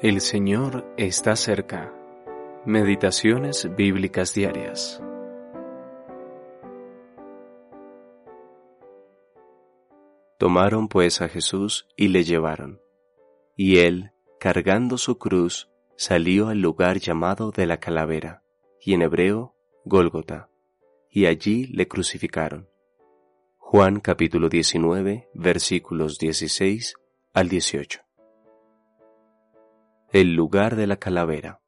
El Señor está cerca. Meditaciones bíblicas diarias. Tomaron pues a Jesús y le llevaron. Y él, cargando su cruz, salió al lugar llamado de la calavera, y en hebreo, Gólgota, y allí le crucificaron. Juan capítulo 19, versículos 16 al 18 el lugar de la calavera.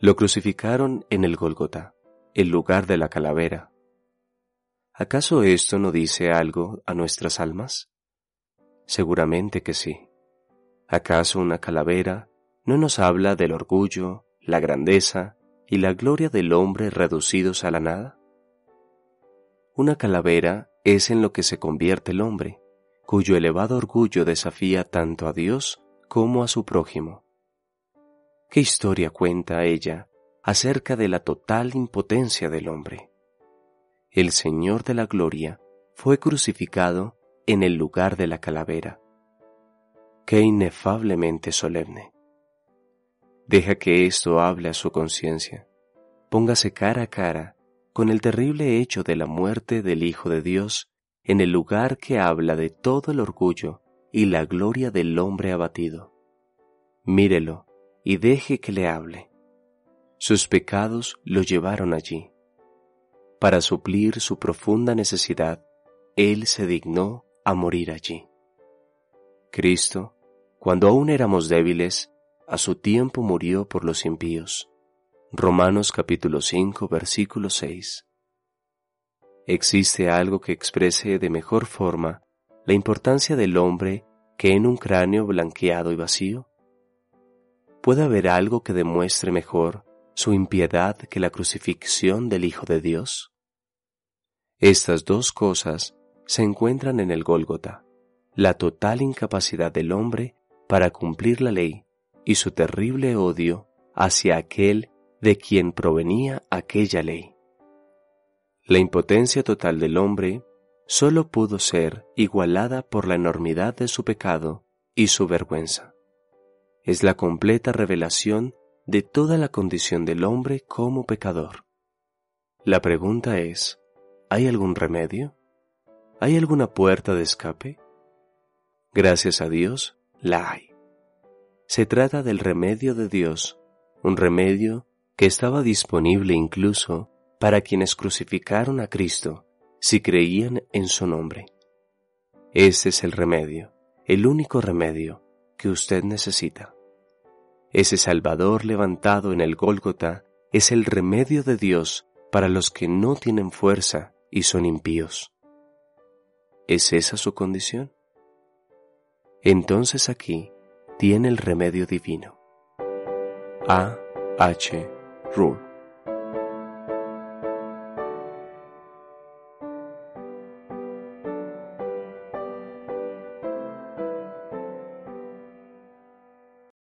Lo crucificaron en el Gólgota, el lugar de la calavera. ¿Acaso esto no dice algo a nuestras almas? Seguramente que sí. ¿Acaso una calavera no nos habla del orgullo, la grandeza y la gloria del hombre reducidos a la nada? Una calavera es en lo que se convierte el hombre, cuyo elevado orgullo desafía tanto a Dios como a su prójimo. ¿Qué historia cuenta ella acerca de la total impotencia del hombre? El Señor de la Gloria fue crucificado en el lugar de la calavera. Qué inefablemente solemne. Deja que esto hable a su conciencia. Póngase cara a cara con el terrible hecho de la muerte del Hijo de Dios en el lugar que habla de todo el orgullo y la gloria del hombre abatido. Mírelo y deje que le hable. Sus pecados lo llevaron allí. Para suplir su profunda necesidad, Él se dignó a morir allí. Cristo, cuando aún éramos débiles, a su tiempo murió por los impíos. Romanos capítulo 5 versículo 6. ¿Existe algo que exprese de mejor forma la importancia del hombre que en un cráneo blanqueado y vacío? ¿Puede haber algo que demuestre mejor su impiedad que la crucifixión del Hijo de Dios? Estas dos cosas se encuentran en el Gólgota, la total incapacidad del hombre para cumplir la ley y su terrible odio hacia aquel de quien provenía aquella ley. La impotencia total del hombre solo pudo ser igualada por la enormidad de su pecado y su vergüenza. Es la completa revelación de toda la condición del hombre como pecador. La pregunta es, ¿hay algún remedio? ¿Hay alguna puerta de escape? Gracias a Dios, la hay. Se trata del remedio de Dios, un remedio que estaba disponible incluso para quienes crucificaron a Cristo si creían en su nombre. Ese es el remedio, el único remedio que usted necesita. Ese Salvador levantado en el Gólgota es el remedio de Dios para los que no tienen fuerza y son impíos. ¿Es esa su condición? Entonces aquí tiene el remedio divino. A. H. Rule